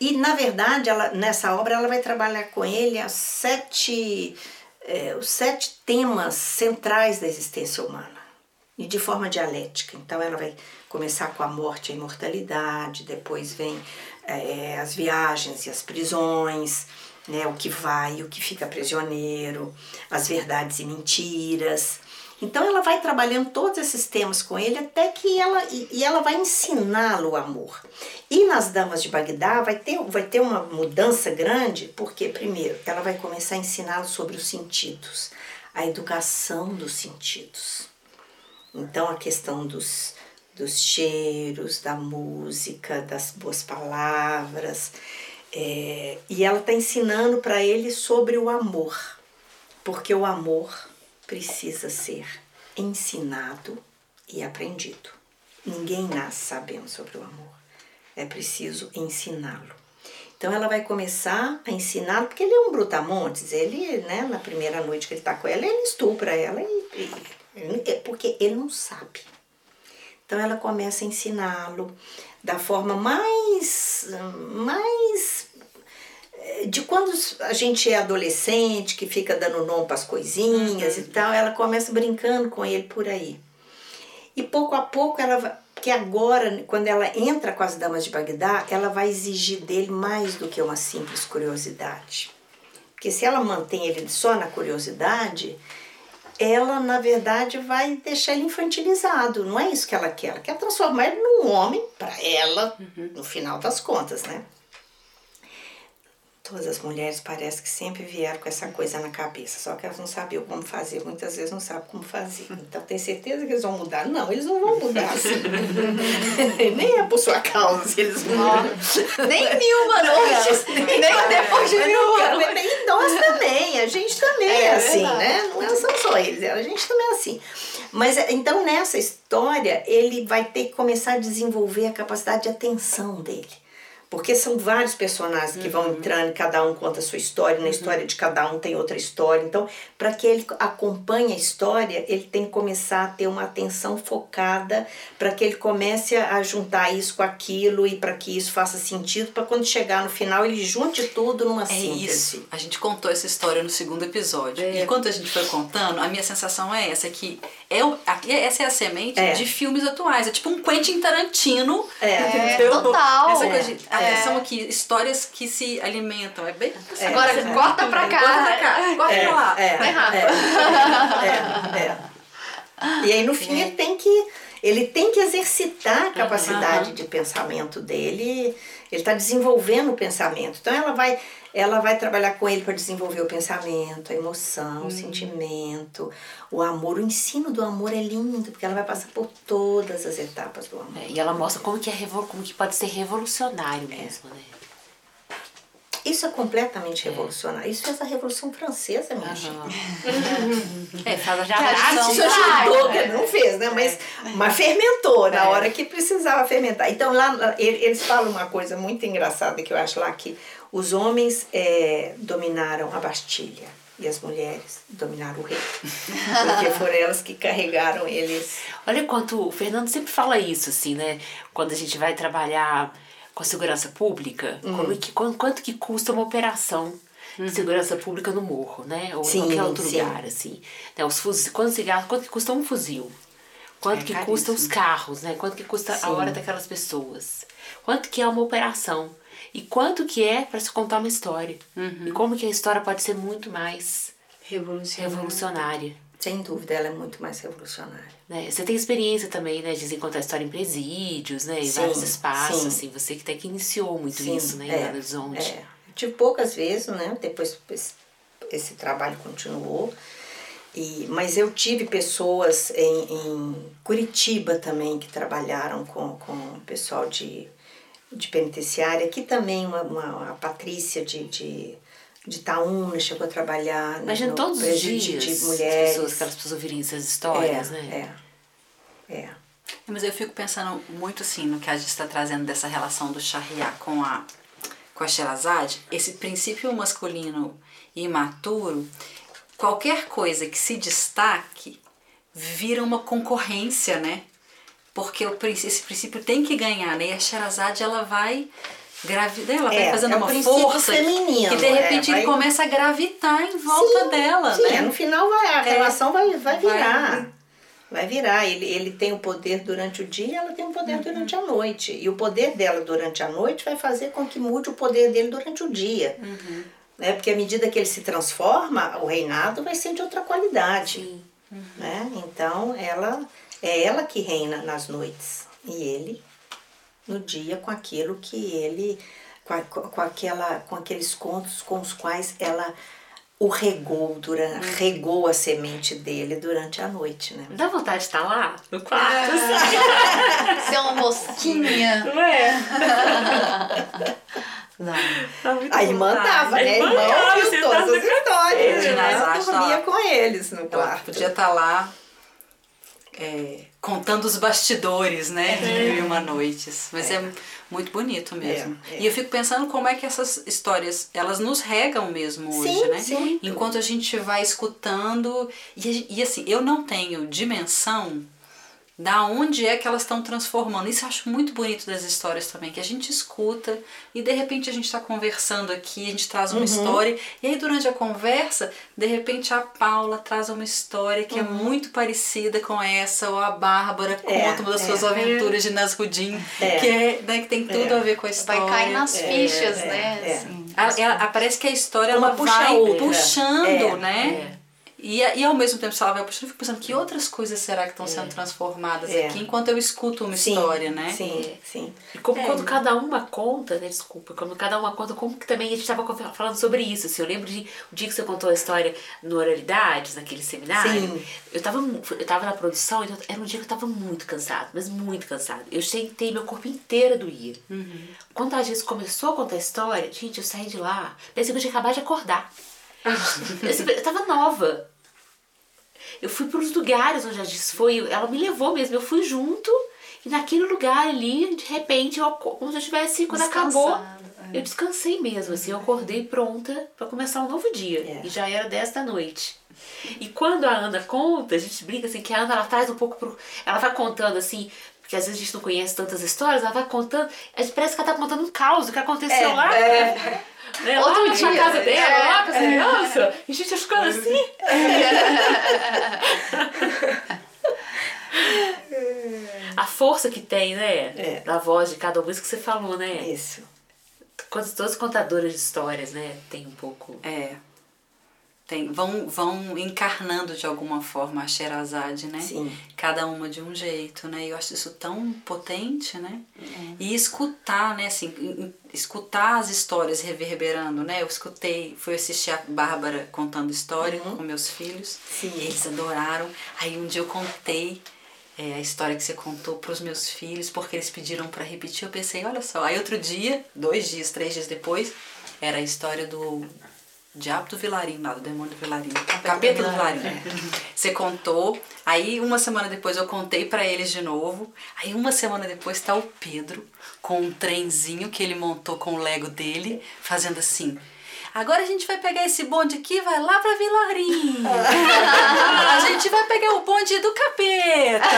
E na verdade, ela, nessa obra ela vai trabalhar com ele as sete, eh, os sete temas centrais da existência humana e de forma dialética. Então ela vai começar com a morte e a imortalidade, depois vem eh, as viagens e as prisões, né, o que vai e o que fica prisioneiro, as verdades e mentiras. Então ela vai trabalhando todos esses temas com ele até que ela e ela vai ensiná-lo o amor. E nas damas de Bagdá vai ter vai ter uma mudança grande, porque primeiro ela vai começar a ensiná-lo sobre os sentidos, a educação dos sentidos. Então a questão dos dos cheiros, da música, das boas palavras. É, e ela está ensinando para ele sobre o amor, porque o amor precisa ser ensinado e aprendido. Ninguém nasce sabendo sobre o amor, é preciso ensiná-lo. Então ela vai começar a ensinar, porque ele é um brutamontes, ele, né, na primeira noite que ele está com ela, ele estupra ela, e, e, porque ele não sabe. Então ela começa a ensiná-lo da forma mais, mais eh, de quando a gente é adolescente, que fica dando nome para as coisinhas uhum. e tal, ela começa brincando com ele por aí. E pouco a pouco ela que agora, quando ela entra com as damas de Bagdá, ela vai exigir dele mais do que uma simples curiosidade. Porque se ela mantém ele só na curiosidade, ela na verdade vai deixar ele infantilizado. Não é isso que ela quer. Ela quer transformar ele num homem para ela, uhum. no final das contas, né? Todas as mulheres parece que sempre vieram com essa coisa na cabeça, só que elas não sabiam como fazer, muitas vezes não sabem como fazer. Então tem certeza que eles vão mudar? Não, eles não vão mudar assim. nem é por sua causa se eles mudam. nem mil uma noites, nem, nem depois de mil uma E nós também, a gente também é, é assim, verdade. né? Não são só eles, a gente também é assim. Mas então nessa história ele vai ter que começar a desenvolver a capacidade de atenção dele. Porque são vários personagens que uhum. vão entrando, cada um conta a sua história, na uhum. história de cada um tem outra história. Então, para que ele acompanhe a história, ele tem que começar a ter uma atenção focada, para que ele comece a juntar isso com aquilo e para que isso faça sentido, para quando chegar no final ele junte tudo numa é síntese. Isso. A gente contou essa história no segundo episódio. É. E quando a gente foi contando, a minha sensação é essa, que é, essa é a semente é. de filmes atuais. É tipo um Quentin Tarantino. É, total. Essa coisa de, é. São aqui histórias que se alimentam. É bem. É. Agora, é. corta pra cá. Corta pra cá. Corta é. pra lá. É. Tá errado. É. é. E aí no fim ele tem que ele tem que exercitar a capacidade uhum. de pensamento dele. Ele está desenvolvendo o pensamento. Então ela vai ela vai trabalhar com ele para desenvolver o pensamento, a emoção, o sentimento, o amor. O ensino do amor é lindo, porque ela vai passar por todas as etapas do amor. É, e ela mostra como que, é, como que pode ser revolucionário mesmo, é. né? Isso é completamente é. revolucionário. Isso fez a Revolução Francesa, minha uhum. gente. é, fala já Isso ajudou, que não fez, né? Mas, mas fermentou na hora que precisava fermentar. Então lá eles falam uma coisa muito engraçada que eu acho lá que os homens é, dominaram a Bastilha e as mulheres dominaram o rei. Porque foram elas que carregaram eles. Olha quanto. O Fernando sempre fala isso, assim, né? Quando a gente vai trabalhar com a segurança pública, hum. que, quanto, que custa uma operação de uhum. segurança pública no morro, né? Ou sim, em qualquer outro sim. lugar, assim. Né? Os fuzis, quanto, quanto que custa um fuzil? Quanto é que caríssimo. custa os carros, né? Quanto que custa sim. a hora daquelas pessoas? Quanto que é uma operação? E quanto que é para se contar uma história. Uhum. E como que a história pode ser muito mais revolucionária. revolucionária. Sem dúvida, ela é muito mais revolucionária. Né? Você tem experiência também, né, de contar história em presídios, né, em sim, vários espaços, sim. assim, você que até que iniciou muito sim, isso, né, em é, Belo Horizonte. É. Tive poucas vezes, né, depois esse, esse trabalho continuou, e, mas eu tive pessoas em, em Curitiba também que trabalharam com, com o pessoal de de penitenciária, aqui também uma, uma a Patrícia de, de, de Itaúna chegou a trabalhar Imagina no todos os dias de mulheres. As pessoas, aquelas pessoas ouvirem essas histórias, é, né? É, é. Mas eu fico pensando muito assim no que a gente está trazendo dessa relação do Shahriar com a, com a Sherazade, esse princípio masculino imaturo, qualquer coisa que se destaque vira uma concorrência, né? porque o, esse princípio tem que ganhar, né? E a Sherazade, ela vai gravida, ela é, vai fazendo é uma força feminino, que de repente é, vai... ele começa a gravitar em volta sim, dela, sim, né? no final vai, a é. relação vai, vai virar. Vai, vai virar. Ele, ele tem o poder durante o dia, ela tem o poder uhum. durante a noite. E o poder dela durante a noite vai fazer com que mude o poder dele durante o dia. Uhum. Né? Porque à medida que ele se transforma, o reinado vai ser de outra qualidade. Uhum. Né? Então ela é ela que reina nas noites e ele no dia com aquilo que ele com, a, com aquela com aqueles contos com os quais ela o regou, durante, regou a semente dele durante a noite, né? Dá vontade de estar lá no quarto, assim. Ser uma mosquinha. Não é? Não. Dá muita A irmã vontade. tava, né? A irmã irmã tava ouviu sentada todas as histórias, É, né? Eu dormia tá- com eles no Ela quarto. podia estar lá é, contando os bastidores, né? De mil e uma noites. Mas é, muito bonito mesmo. É, é. E eu fico pensando como é que essas histórias, elas nos regam mesmo hoje, Sim, né? sim. Enquanto a gente vai escutando. E, e assim, eu não tenho dimensão da onde é que elas estão transformando. Isso eu acho muito bonito das histórias também, que a gente escuta e de repente a gente está conversando aqui, a gente traz Uhum. uma história, e aí durante a conversa, de repente a Paula traz uma história que é muito parecida com essa, ou a Bárbara Uhum. É, conta uma das é. suas aventuras de Nasrudin, É. que, é, né, que tem tudo É. a ver com a história. Vai cair nas É, fichas, é, né? é. Assim. Ela- ela- parece que a história Uma ela puxa a vai outra. puxando, É, né? E, e ao mesmo tempo, se ela vai puxando, eu fico pensando que outras coisas será que estão sendo transformadas É. aqui enquanto eu escuto uma Sim, história, né? Sim, sim. E como É. quando cada uma conta, né? Desculpa, quando cada uma conta, como que também a gente estava falando sobre isso. Assim, eu lembro de o dia que você contou a história no Oralidades, naquele seminário. Sim. Eu tava, mu- eu tava na produção, então era um dia que eu tava muito cansado, mas muito cansado. Eu sentei, meu corpo inteiro doía. Quando a gente começou a contar a história, gente, eu saí de lá, parecia que eu tinha acabado de acordar. Eu, tava nova. Eu fui para os lugares onde a Giz foi, ela me levou mesmo, eu fui junto, e naquele lugar ali, de repente, eu, como se eu tivesse, quando acabou, Descansado, eu descansei mesmo, assim, eu acordei pronta para começar um novo dia, É. e já era 10 da noite. E quando a Ana conta, a gente brinca assim, que a Ana, ela traz um pouco pro... Ela vai contando assim, porque às vezes a gente não conhece tantas histórias, ela vai contando, gente parece que ela tá contando um caos, o que aconteceu É, lá, né? Né, Outro lá na dia, casa dela, é, lá com essa criança, e a gente ficando assim... A força que tem, né? É. Da voz de cada um, isso que você falou, né? Isso. Todas as contadoras de histórias, né? Tem um pouco. É. Tem, vão, vão encarnando de alguma forma a Sherazade, né? Sim. Cada uma de um jeito, né? E eu acho isso tão potente, né? É. E escutar, né? Assim, escutar as histórias reverberando, né? Eu escutei, fui assistir a Bárbara contando história com meus filhos. Sim. E eles adoraram. Aí um dia eu contei é, a história que você contou para os meus filhos, porque eles pediram para repetir. Eu pensei, olha só. Aí outro dia, dois dias, três dias depois, era a história do Diabo do Vilarinho, lá, do demônio do Vilarinho. Capeta do Vilarinho. Você contou, aí uma semana depois eu contei pra eles de novo. Aí uma semana depois tá o Pedro com um trenzinho que ele montou com o Lego dele, fazendo assim. Agora a gente vai pegar esse bonde aqui e vai lá pra Vilarinho. a gente vai pegar o bonde do capeta.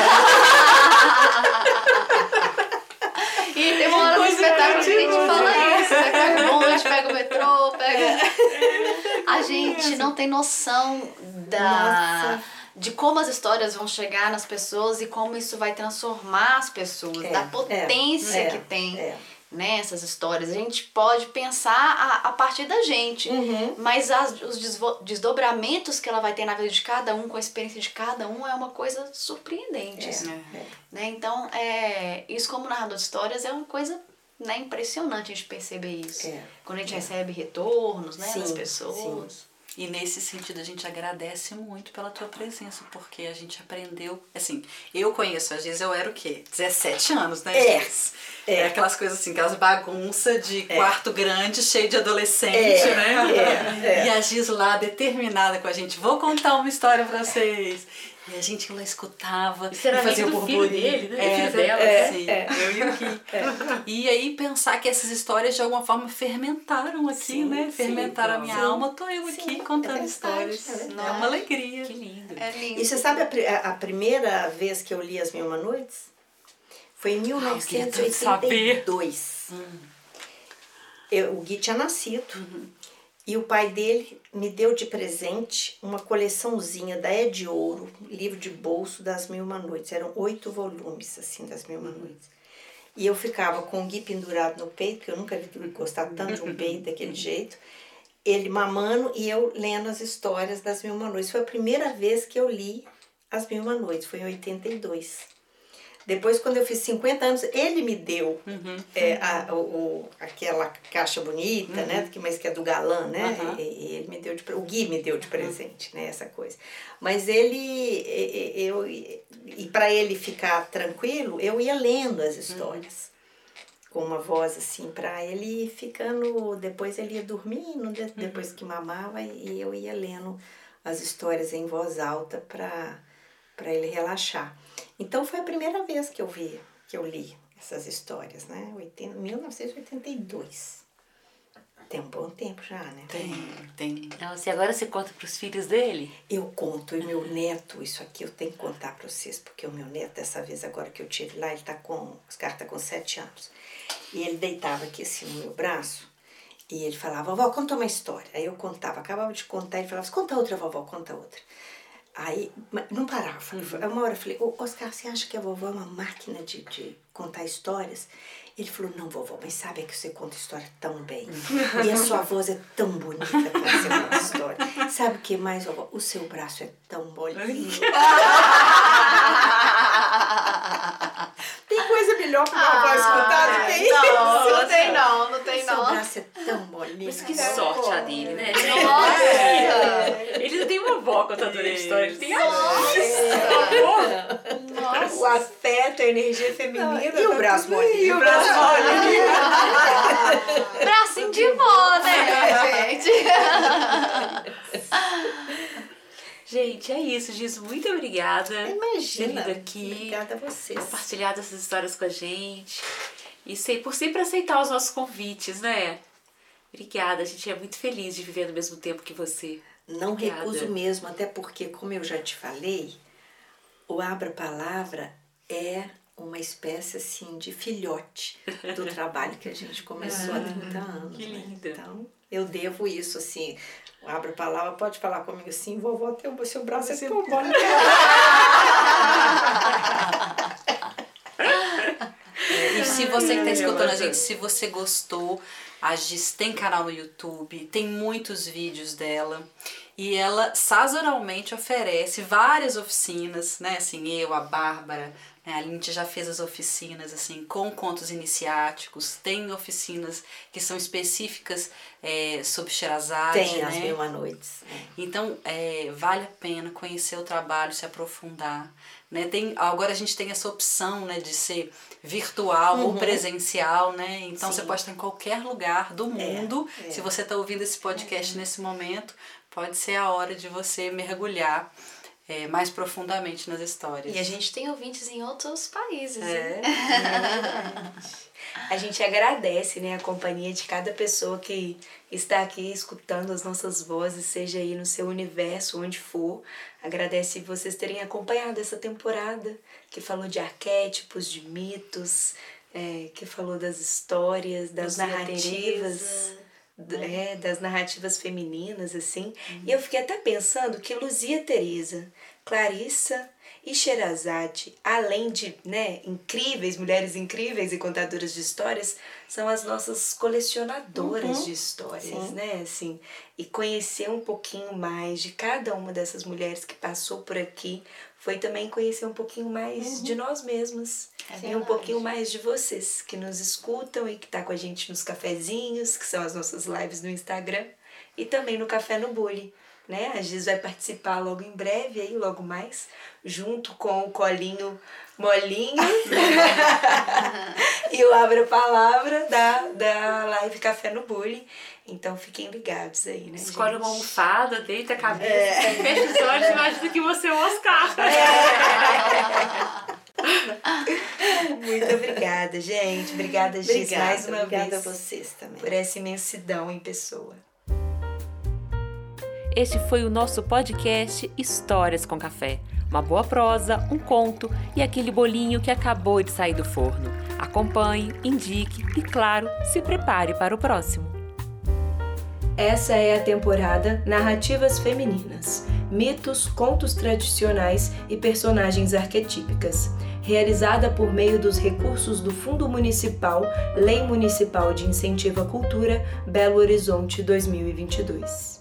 E hora do espetáculo que a gente fala isso, né? Pega o bonde, pega o metrô, pega. A gente não tem noção da. De como as histórias vão chegar nas pessoas e como isso vai transformar as pessoas, É, da potência é, que tem é. né, essas histórias. A gente pode pensar a, a partir da gente, Uhum. mas as, os desdobramentos que ela vai ter na vida de cada um, com a experiência de cada um, é uma coisa surpreendente. assim É. né? Então, é, isso como narrador de histórias é uma coisa né, impressionante a gente perceber isso. É. Quando a gente recebe retornos né, das Sim, pessoas. E nesse sentido a gente agradece muito pela tua presença, porque a gente aprendeu. Assim, eu conheço, às vezes eu era o quê? 17 anos, né? É, é. É aquelas coisas assim, aquelas bagunças de quarto grande, cheio de adolescente, É, né? é, é. E a Giz lá, determinada com a gente, vou contar uma história pra vocês. E a gente lá escutava e fazia o amigo do filho burburinho. dele, né? É, Filho dela, é, assim. sim, eu e o Gui. E aí pensar que essas histórias de alguma forma fermentaram aqui, Sim, né? sim, Fermentaram a minha sim. alma, tô eu Sim, aqui é contando histórias. é. É uma alegria. Que lindo. É lindo. E você sabe a, a- primeira vez que eu li As Mil Uma Noites? Foi em eu queria tanto saber. 1982. Eu, o Gui tinha nascido. E o pai dele me deu de presente uma coleçãozinha da É de Ouro, livro de bolso das Mil Uma Noites. Eram oito volumes, assim, das Mil Uma Noites. E eu ficava com o Gui pendurado no peito, porque eu nunca vi gostar tanto de um peito daquele jeito. Ele mamando e eu lendo as histórias das Mil Uma Noites. Foi a primeira vez que eu li As Mil Uma Noites, foi em 82. Depois, quando eu fiz 50 anos, ele me deu é, a, o, aquela caixa bonita, né? Que, mas que é do galã, né? Uhum. E, e ele me deu de, o Gui me deu de presente, né? Essa coisa. Mas ele, eu, e para ele ficar tranquilo, eu ia lendo as histórias. Com uma voz assim, para ele ir ficando. Depois ele ia dormindo, de- depois que mamava, e eu ia lendo as histórias em voz alta para para ele relaxar. Então foi a primeira vez que eu vi, que eu li essas histórias, né? 80, 1982. Tem um bom tempo já, né? Tem, tem. Então, assim, agora você conta pros filhos dele? Eu conto, e meu neto, isso aqui eu tenho que contar para vocês, porque o meu neto, dessa vez agora que eu tive lá, ele tá com, os caras tá com sete anos. E ele deitava aqui assim no meu braço, e ele falava, vovó, conta uma história. Aí eu contava, acabava de contar, ele falava, conta outra, vovó, conta outra. Aí, não parava. Aí Uma hora eu falei, ô Oscar, você acha que a vovó é uma máquina de, de contar histórias? Ele falou, não, vovó, mas sabe que você conta história tão bem. E a sua voz é tão bonita quando você conta história. Sabe o que mais, vovó? O seu braço é tão molinho. Tem coisa melhor pra uma voz contada do que isso? Não, não tem não, não tem Seu não. braço é tão molinho. Mas que sorte a dele, né? Nossa! Ele não tem uma avó contadora de história, ele tem a O afeto, a energia feminina. E o tá braço molinho? E o braço molinho. Bracinho de vó, né, gente? Gente, é isso, Giz. Muito obrigada. Imagina. Ter vindo aqui, Obrigada a vocês. compartilhado essas histórias com a gente. E sei, por sempre aceitar os nossos convites, né? Obrigada, a gente é muito feliz de viver no mesmo tempo que você. Não Obrigada. recuso mesmo, até porque, como eu já te falei, o Abra Palavra é uma espécie assim de filhote do trabalho que a gente começou há 30 anos. que né? linda. Então, eu devo isso, assim. Abra Palavra pode falar comigo assim, vovó, teu, seu braço é tão bom. E se você que tá Ai, escutando a eu gente, se você gostou, a Giz tem canal no YouTube, tem muitos vídeos dela. E ela sazonalmente oferece várias oficinas, né? Assim, eu, a Bárbara? A Lindt já fez as oficinas, assim, com contos iniciáticos. Tem oficinas que são específicas é, sobre Sherazade, Tem né? as mil noites. Então, é, vale a pena conhecer o trabalho, se aprofundar. Né? Tem, agora a gente tem essa opção né, de ser virtual ou presencial, né? Então você pode estar em qualquer lugar do mundo. é. Se você está ouvindo esse podcast nesse momento, pode ser a hora de você mergulhar é, mais profundamente nas histórias. E a gente tem ouvintes em outros países? É. A gente agradece né, a companhia de cada pessoa que está aqui escutando as nossas vozes, seja aí no seu universo, onde for. Agradece vocês terem acompanhado essa temporada que falou de arquétipos, de mitos, é, que falou das histórias, das narrativas. É, das narrativas femininas, assim. E eu fiquei até pensando que Luzia Teresa, Clarissa e Sherazade, além de né, incríveis, mulheres incríveis e contadoras de histórias, são as nossas colecionadoras de histórias, né? Assim, e conhecer um pouquinho mais de cada uma dessas mulheres que passou por aqui foi também conhecer um pouquinho mais de nós mesmas É e um pouquinho mais de vocês que nos escutam e que tá com a gente nos cafezinhos, que são as nossas lives no Instagram e também no Café no Bully. Né? A Giz vai participar logo em breve, aí, logo mais, junto com o Colinho Molinho e o Abra Palavra da, da live Café no Bully. Então fiquem ligados aí, né? Escolhe gente? uma almofada, deita a cabeça, fecha os olhos e imagina que você é o Oscar. Muito obrigada, gente. Obrigada, Giz, Obrigada, mais uma obrigada vez. a vocês também. Por essa imensidão em pessoa. Este foi o nosso podcast Histórias com Café. Uma boa prosa, um conto e aquele bolinho que acabou de sair do forno. Acompanhe, indique e, claro, se prepare para o próximo. Essa é a temporada Narrativas Femininas, mitos, contos tradicionais e personagens arquetípicas, realizada por meio dos recursos do Fundo Municipal Lei Municipal de Incentivo à Cultura Belo Horizonte 2022.